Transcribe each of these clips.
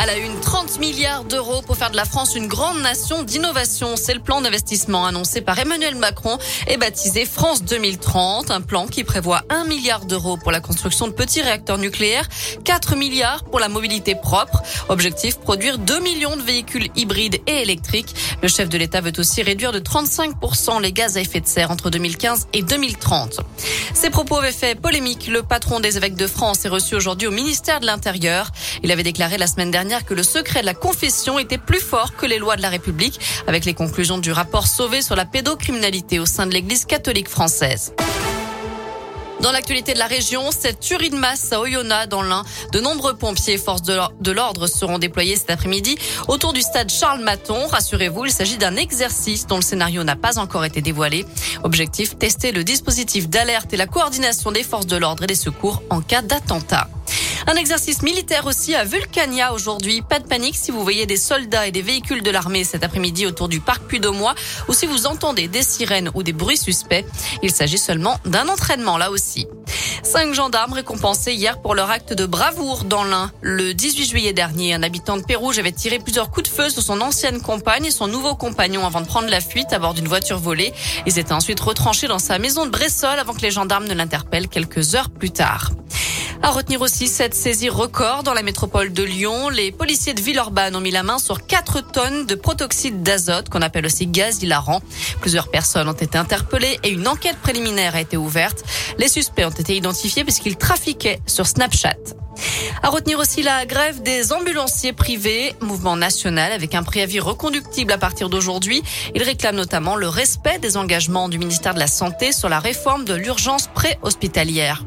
À la une, 30 milliards d'euros pour faire de la France une grande nation d'innovation. C'est le plan d'investissement annoncé par Emmanuel Macron et baptisé France 2030. Un plan qui prévoit 1 milliard d'euros pour la construction de petits réacteurs nucléaires, 4 milliards pour la mobilité propre. Objectif, produire 2 millions de véhicules hybrides et électriques. Le chef de l'État veut aussi réduire de 35% les gaz à effet de serre entre 2015 et 2030. Ces propos avaient fait polémique. Le patron des évêques de France est reçu aujourd'hui au ministère de l'Intérieur. Il avait déclaré la semaine dernière que le secret de la confession était plus fort que les lois de la République, avec les conclusions du rapport Sauvé sur la pédocriminalité au sein de l'Église catholique française. Dans l'actualité de la région, cette tuerie de masse à Oyonnax dans l'Ain, de nombreux pompiers et forces de l'ordre seront déployés cet après-midi autour du stade Charles Maton. Rassurez-vous, il s'agit d'un exercice dont le scénario n'a pas encore été dévoilé. Objectif, tester le dispositif d'alerte et la coordination des forces de l'ordre et des secours en cas d'attentat. Un exercice militaire aussi à Vulcania aujourd'hui. Pas de panique si vous voyez des soldats et des véhicules de l'armée cet après-midi autour du parc Puy-de-Mois ou si vous entendez des sirènes ou des bruits suspects. Il s'agit seulement d'un entraînement là aussi. Cinq gendarmes récompensés hier pour leur acte de bravoure dans l'Ain. Le 18 juillet dernier, un habitant de Pérouge avait tiré plusieurs coups de feu sur son ancienne compagne et son nouveau compagnon avant de prendre la fuite à bord d'une voiture volée. Ils étaient ensuite retranchés dans sa maison de Bressol avant que les gendarmes ne l'interpellent quelques heures plus tard. À retenir aussi cette saisie record dans la métropole de Lyon. Les policiers de Villeurbanne ont mis la main sur 4 tonnes de protoxyde d'azote, qu'on appelle aussi gaz hilarant. Plusieurs personnes ont été interpellées et une enquête préliminaire a été ouverte. Les suspects ont été identifiés puisqu'ils trafiquaient sur Snapchat. À retenir aussi la grève des ambulanciers privés, mouvement national avec un préavis reconductible à partir d'aujourd'hui. Ils réclament notamment le respect des engagements du ministère de la Santé sur la réforme de l'urgence préhospitalière.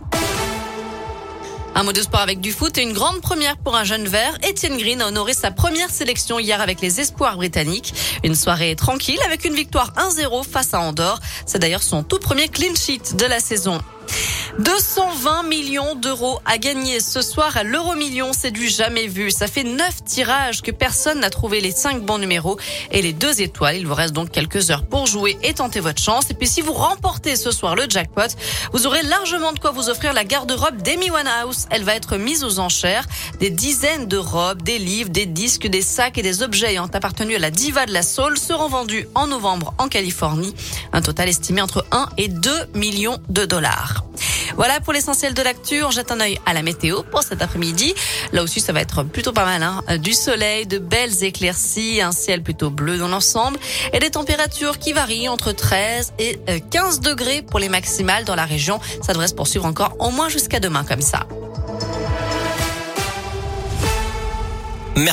Un mot de sport avec du foot et une grande première pour un jeune vert. Etienne Green a honoré sa première sélection hier avec les espoirs britanniques. Une soirée tranquille avec une victoire 1-0 face à Andorre. C'est d'ailleurs son tout premier clean sheet de la saison. 220 millions d'euros à gagner ce soir à l'euro million, c'est du jamais vu. Ça fait neuf tirages que personne n'a trouvé les cinq bons numéros et les deux étoiles. Il vous reste donc quelques heures pour jouer et tenter votre chance. Et puis si vous remportez ce soir le jackpot, vous aurez largement de quoi vous offrir la garde-robe d'Amy Winehouse. Elle va être mise aux enchères. Des dizaines de robes, des livres, des disques, des sacs et des objets ayant appartenu à la diva de la soul seront vendus en novembre en Californie. Un total estimé entre 1 et 2 millions de dollars. Voilà pour l'essentiel de l'actu. On jette un œil à la météo pour cet après-midi. Là aussi, ça va être plutôt pas mal. Hein. Du soleil, de belles éclaircies, un ciel plutôt bleu dans l'ensemble et des températures qui varient entre 13 et 15 euh, degrés pour les maximales dans la région. Ça devrait se poursuivre encore au moins jusqu'à demain comme ça.